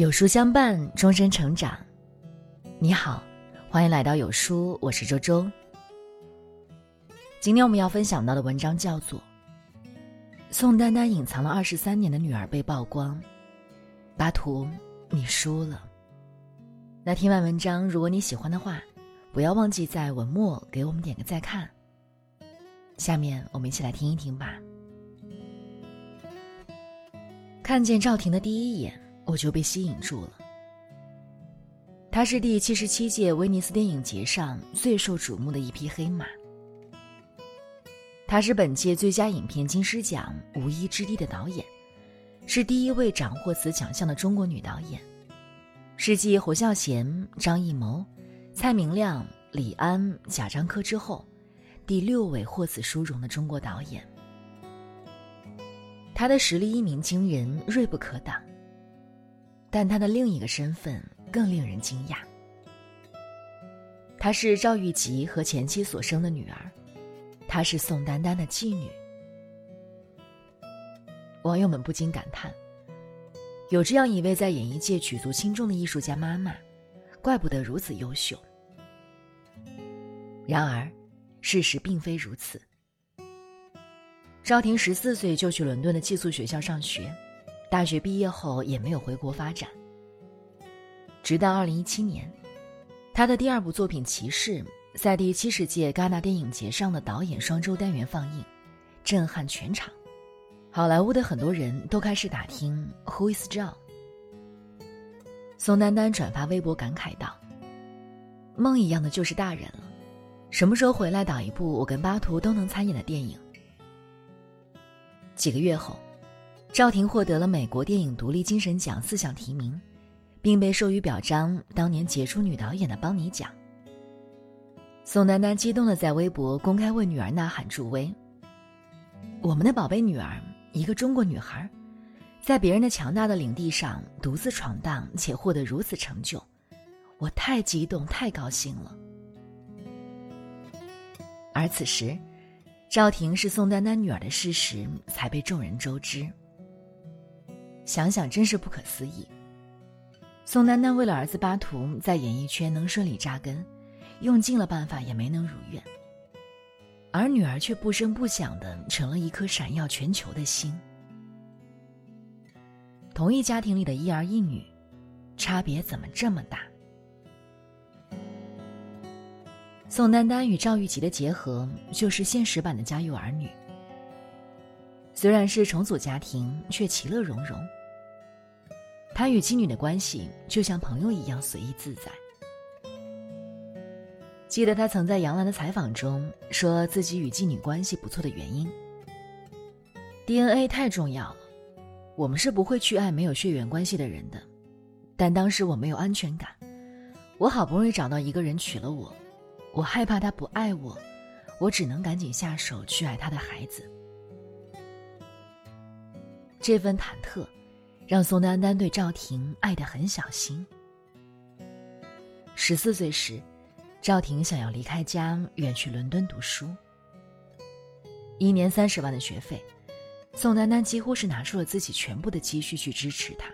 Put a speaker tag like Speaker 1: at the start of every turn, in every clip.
Speaker 1: 有书相伴，终身成长。你好，欢迎来到有书，我是周周。今天我们要分享到的文章叫做《宋丹丹隐藏了二十三年的女儿被曝光》，巴图，你输了。那听完文章，如果你喜欢的话，不要忘记在文末给我们点个再看。下面我们一起来听一听吧。看见赵婷的第一眼，我就被吸引住了。她是第七十七届威尼斯电影节上最受瞩目的一匹黑马。她是本届最佳影片金狮奖无一之地的导演，是第一位斩获此奖项的中国女导演，是继侯孝贤、张艺谋、蔡明亮、李安、贾樟柯之后，第六位获此殊荣的中国导演。他的实力一鸣惊人，锐不可挡。但他的另一个身份更令人惊讶。她是赵玉吉和前妻所生的女儿，她是宋丹丹的继女。网友们不禁感叹：有这样一位在演艺界举足轻重的艺术家妈妈，怪不得如此优秀。然而，事实并非如此。赵婷十四岁就去伦敦的寄宿学校上学，大学毕业后也没有回国发展。直到二零一七年，他的第二部作品《骑士》在第七十届戛纳电影节上的导演双周单元放映，震撼全场。好莱坞的很多人都开始打听 Who is John。宋丹丹转发微博感慨道：“梦一样的就是大人了，什么时候回来导一部我跟巴图都能参演的电影？”几个月后，赵婷获得了美国电影独立精神奖四项提名，并被授予表彰当年杰出女导演的邦尼奖。宋丹丹激动地在微博公开为女儿呐喊助威：“我们的宝贝女儿，一个中国女孩，在别人的强大的领地上独自闯荡且获得如此成就，我太激动，太高兴了。”而此时。赵婷是宋丹丹女儿的事实才被众人周知。想想真是不可思议。宋丹丹为了儿子巴图在演艺圈能顺利扎根，用尽了办法也没能如愿，而女儿却不声不响的成了一颗闪耀全球的星。同一家庭里的一儿一女，差别怎么这么大？宋丹丹与赵玉吉的结合，就是现实版的《家有儿女》。虽然是重组家庭，却其乐融融。他与妻女的关系就像朋友一样随意自在。记得他曾在杨澜的采访中说自己与继女关系不错的原因：DNA 太重要了，我们是不会去爱没有血缘关系的人的。但当时我没有安全感，我好不容易找到一个人娶了我。我害怕他不爱我，我只能赶紧下手去爱他的孩子。这份忐忑，让宋丹丹对赵婷爱得很小心。十四岁时，赵婷想要离开家，远去伦敦读书。一年三十万的学费，宋丹丹几乎是拿出了自己全部的积蓄去支持他。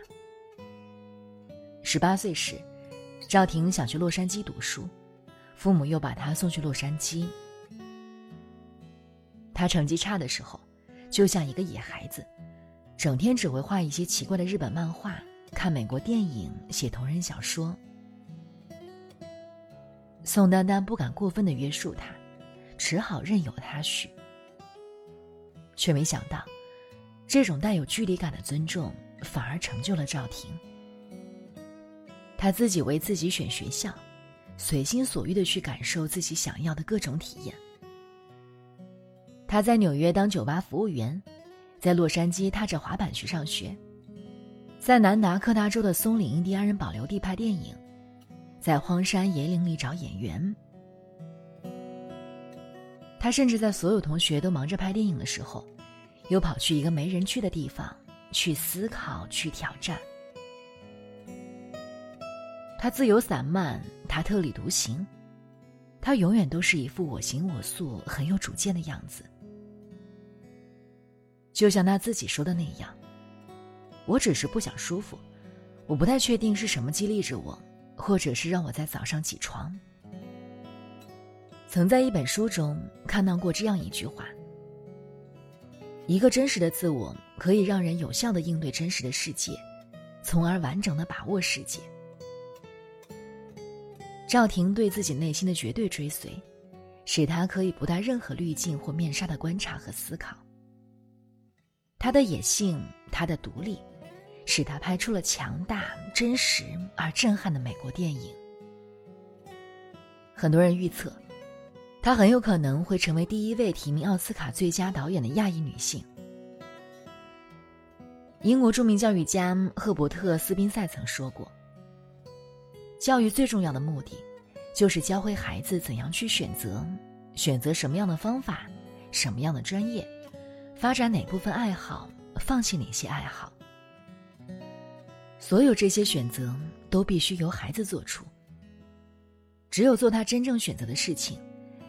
Speaker 1: 十八岁时，赵婷想去洛杉矶读书。父母又把她送去洛杉矶。他成绩差的时候，就像一个野孩子，整天只会画一些奇怪的日本漫画，看美国电影，写同人小说。宋丹丹不敢过分的约束他，只好任由他去。却没想到，这种带有距离感的尊重，反而成就了赵婷。他自己为自己选学校。随心所欲的去感受自己想要的各种体验。他在纽约当酒吧服务员，在洛杉矶踏着滑板去上学，在南达科他州的松岭印第安人保留地拍电影，在荒山野岭里找演员。他甚至在所有同学都忙着拍电影的时候，又跑去一个没人去的地方去思考、去挑战。他自由散漫。他特立独行，他永远都是一副我行我素、很有主见的样子。就像他自己说的那样：“我只是不想舒服，我不太确定是什么激励着我，或者是让我在早上起床。曾在一本书中看到过这样一句话：一个真实的自我可以让人有效的应对真实的世界，从而完整的把握世界。赵婷对自己内心的绝对追随，使她可以不带任何滤镜或面纱的观察和思考。他的野性，他的独立。使他拍出了强大、真实而震撼的美国电影。很多人预测，她很有可能会成为第一位提名奥斯卡最佳导演的亚裔女性。英国著名教育家赫伯特·斯宾塞曾说过：“教育最重要的目的，就是教会孩子怎样去选择，选择什么样的方法，什么样的专业，发展哪部分爱好，放弃哪些爱好。”所有这些选择都必须由孩子做出。只有做他真正选择的事情，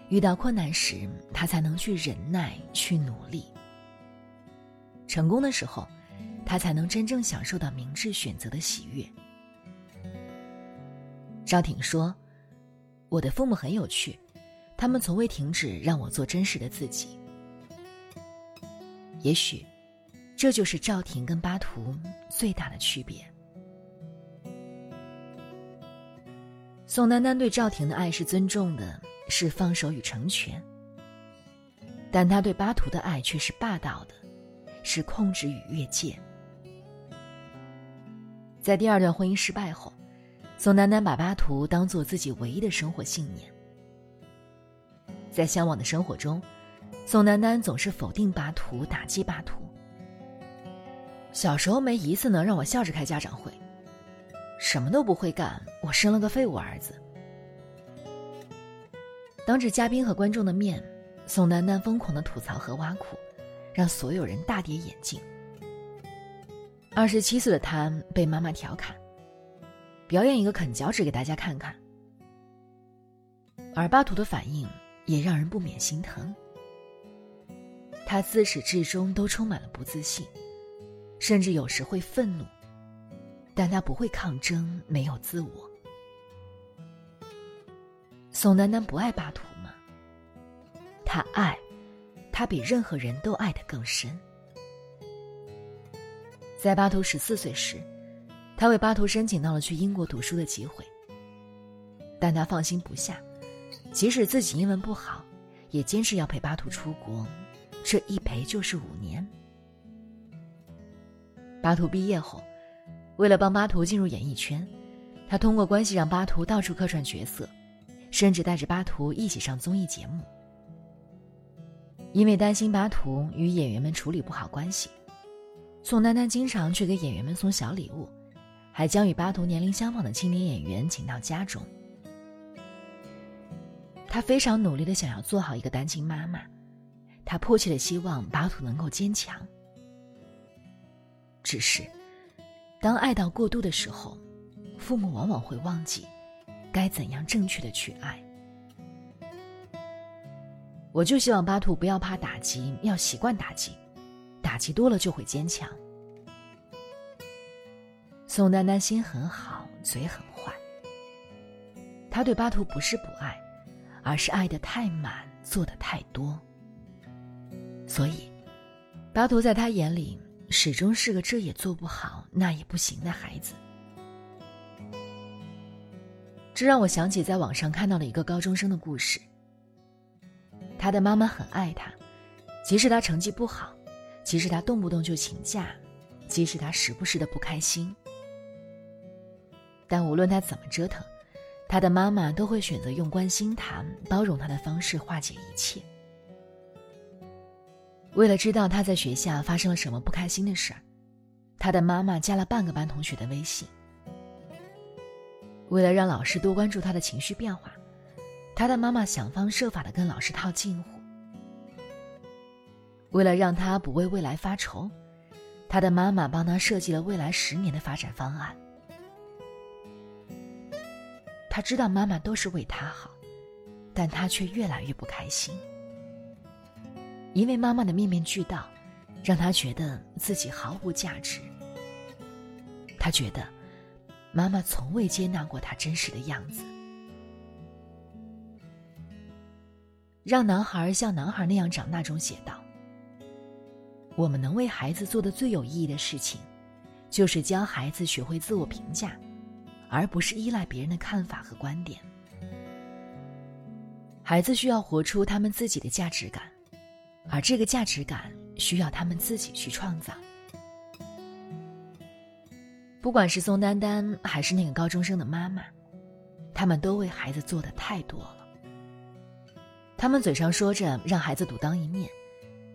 Speaker 1: 遇到困难时，他才能去忍耐、去努力。成功的时候，他才能真正享受到明智选择的喜悦。赵挺说：“我的父母很有趣，他们从未停止让我做真实的自己。也许，这就是赵婷跟巴图最大的区别。”宋丹丹对赵婷的爱是尊重的，是放手与成全；但他对巴图的爱却是霸道的，是控制与越界。在第二段婚姻失败后，宋丹丹把巴图当做自己唯一的生活信念。在向往的生活中，宋丹丹总是否定巴图，打击巴图。小时候没一次能让我笑着开家长会。什么都不会干，我生了个废物儿子。当着嘉宾和观众的面，宋丹丹疯狂的吐槽和挖苦，让所有人大跌眼镜。二十七岁的她被妈妈调侃，表演一个啃脚趾给大家看看。而巴图的反应也让人不免心疼。他自始至终都充满了不自信，甚至有时会愤怒。但他不会抗争，没有自我。宋丹丹不爱巴图吗？他爱，他比任何人都爱得更深。在巴图十四岁时，他为巴图申请到了去英国读书的机会。但他放心不下，即使自己英文不好，也坚持要陪巴图出国，这一陪就是五年。巴图毕业后。为了帮巴图进入演艺圈，他通过关系让巴图到处客串角色，甚至带着巴图一起上综艺节目。因为担心巴图与演员们处理不好关系，宋丹丹经常去给演员们送小礼物，还将与巴图年龄相仿的青年演员请到家中。她非常努力的想要做好一个单亲妈妈，他迫切的希望巴图能够坚强。只是。当爱到过度的时候，父母往往会忘记该怎样正确的去爱。我就希望巴图不要怕打击，要习惯打击，打击多了就会坚强。宋丹丹心很好，嘴很坏。他对巴图不是不爱，而是爱的太满，做的太多。所以，巴图在他眼里。始终是个这也做不好那也不行的孩子，这让我想起在网上看到了一个高中生的故事。他的妈妈很爱他，即使他成绩不好，即使他动不动就请假，即使他时不时的不开心，但无论他怎么折腾，他的妈妈都会选择用关心他、包容他的方式化解一切。为了知道他在学校发生了什么不开心的事，他的妈妈加了半个班同学的微信。为了让老师多关注他的情绪变化，他的妈妈想方设法的跟老师套近乎。为了让他不为未来发愁，他的妈妈帮他设计了未来十年的发展方案。他知道妈妈都是为他好，但他却越来越不开心。因为妈妈的面面俱到，让他觉得自己毫无价值。他觉得，妈妈从未接纳过他真实的样子。让男孩像男孩那样长大中写道：“我们能为孩子做的最有意义的事情，就是教孩子学会自我评价，而不是依赖别人的看法和观点。孩子需要活出他们自己的价值感，而这个价值感需要他们自己去创造。”不管是宋丹丹还是那个高中生的妈妈，他们都为孩子做的太多了。他们嘴上说着让孩子独当一面，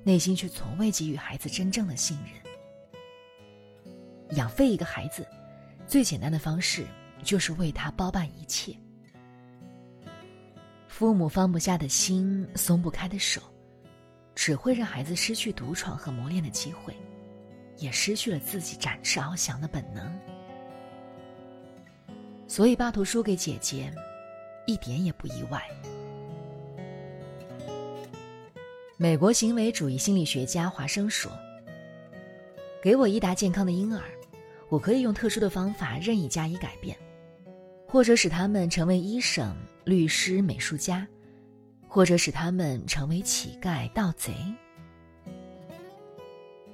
Speaker 1: 内心却从未给予孩子真正的信任。养废一个孩子，最简单的方式就是为他包办一切。父母放不下的心，松不开的手，只会让孩子失去独闯和磨练的机会。也失去了自己展翅翱翔的本能，所以巴图输给姐姐，一点也不意外。美国行为主义心理学家华生说：“给我一打健康的婴儿，我可以用特殊的方法任意加以改变，或者使他们成为医生、律师、美术家，或者使他们成为乞丐、盗贼。”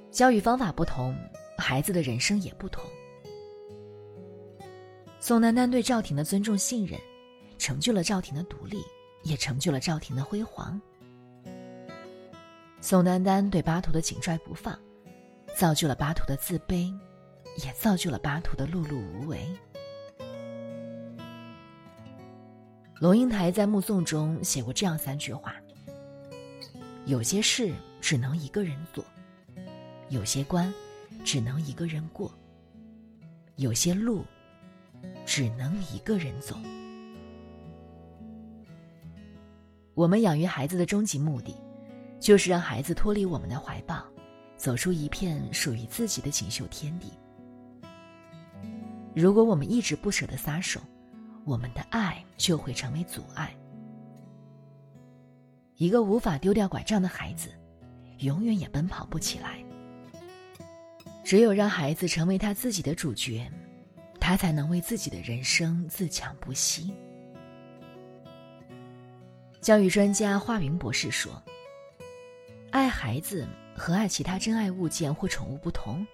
Speaker 1: 教育方法不同，孩子的人生也不同。宋丹丹对赵婷的尊重信任，成就了赵婷的独立，也成就了赵婷的辉煌。宋丹丹对巴图的紧拽不放，造就了巴图的自卑，也造就了巴图的碌碌无为。龙应台在《目送》中写过这样三句话：有些事只能一个人做。有些关，只能一个人过；有些路，只能一个人走。我们养育孩子的终极目的，就是让孩子脱离我们的怀抱，走出一片属于自己的锦绣天地。如果我们一直不舍得撒手，我们的爱就会成为阻碍。一个无法丢掉拐杖的孩子，永远也奔跑不起来。只有让孩子成为他自己的主角，他才能为自己的人生自强不息。教育专家华云博士说：“爱孩子和爱其他真爱物件或宠物不同。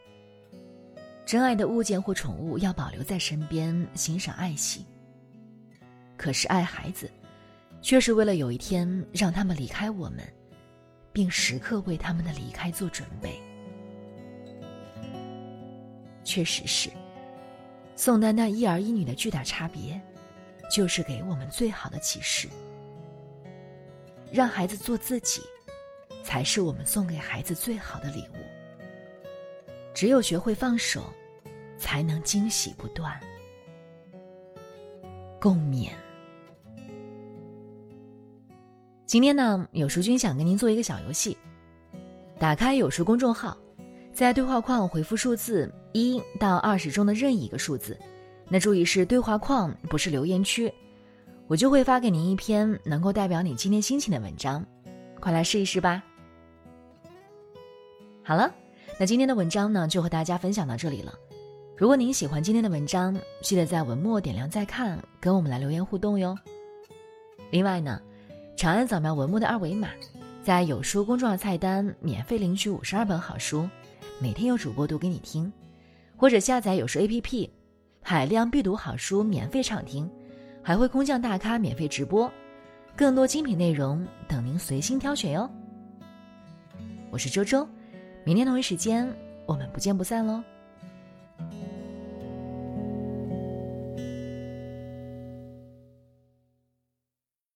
Speaker 1: 真爱的物件或宠物要保留在身边，欣赏爱惜。可是爱孩子，却是为了有一天让他们离开我们，并时刻为他们的离开做准备。”确实是，宋丹丹一儿一女的巨大差别，就是给我们最好的启示。让孩子做自己，才是我们送给孩子最好的礼物。只有学会放手，才能惊喜不断。共勉。今天呢，有书君想跟您做一个小游戏，打开有书公众号。在对话框回复数字一到二十中的任意一个数字，那注意是对话框，不是留言区，我就会发给您一篇能够代表你今天心情的文章，快来试一试吧。好了，那今天的文章呢就和大家分享到这里了。如果您喜欢今天的文章，记得在文末点亮再看，跟我们来留言互动哟。另外呢，长按扫描文末的二维码，在有书公众号菜单免费领取五十二本好书。每天有主播读给你听，或者下载有书 APP，海量必读好书免费畅听，还会空降大咖免费直播，更多精品内容等您随心挑选哟。我是周周，明天同一时间我们不见不散喽。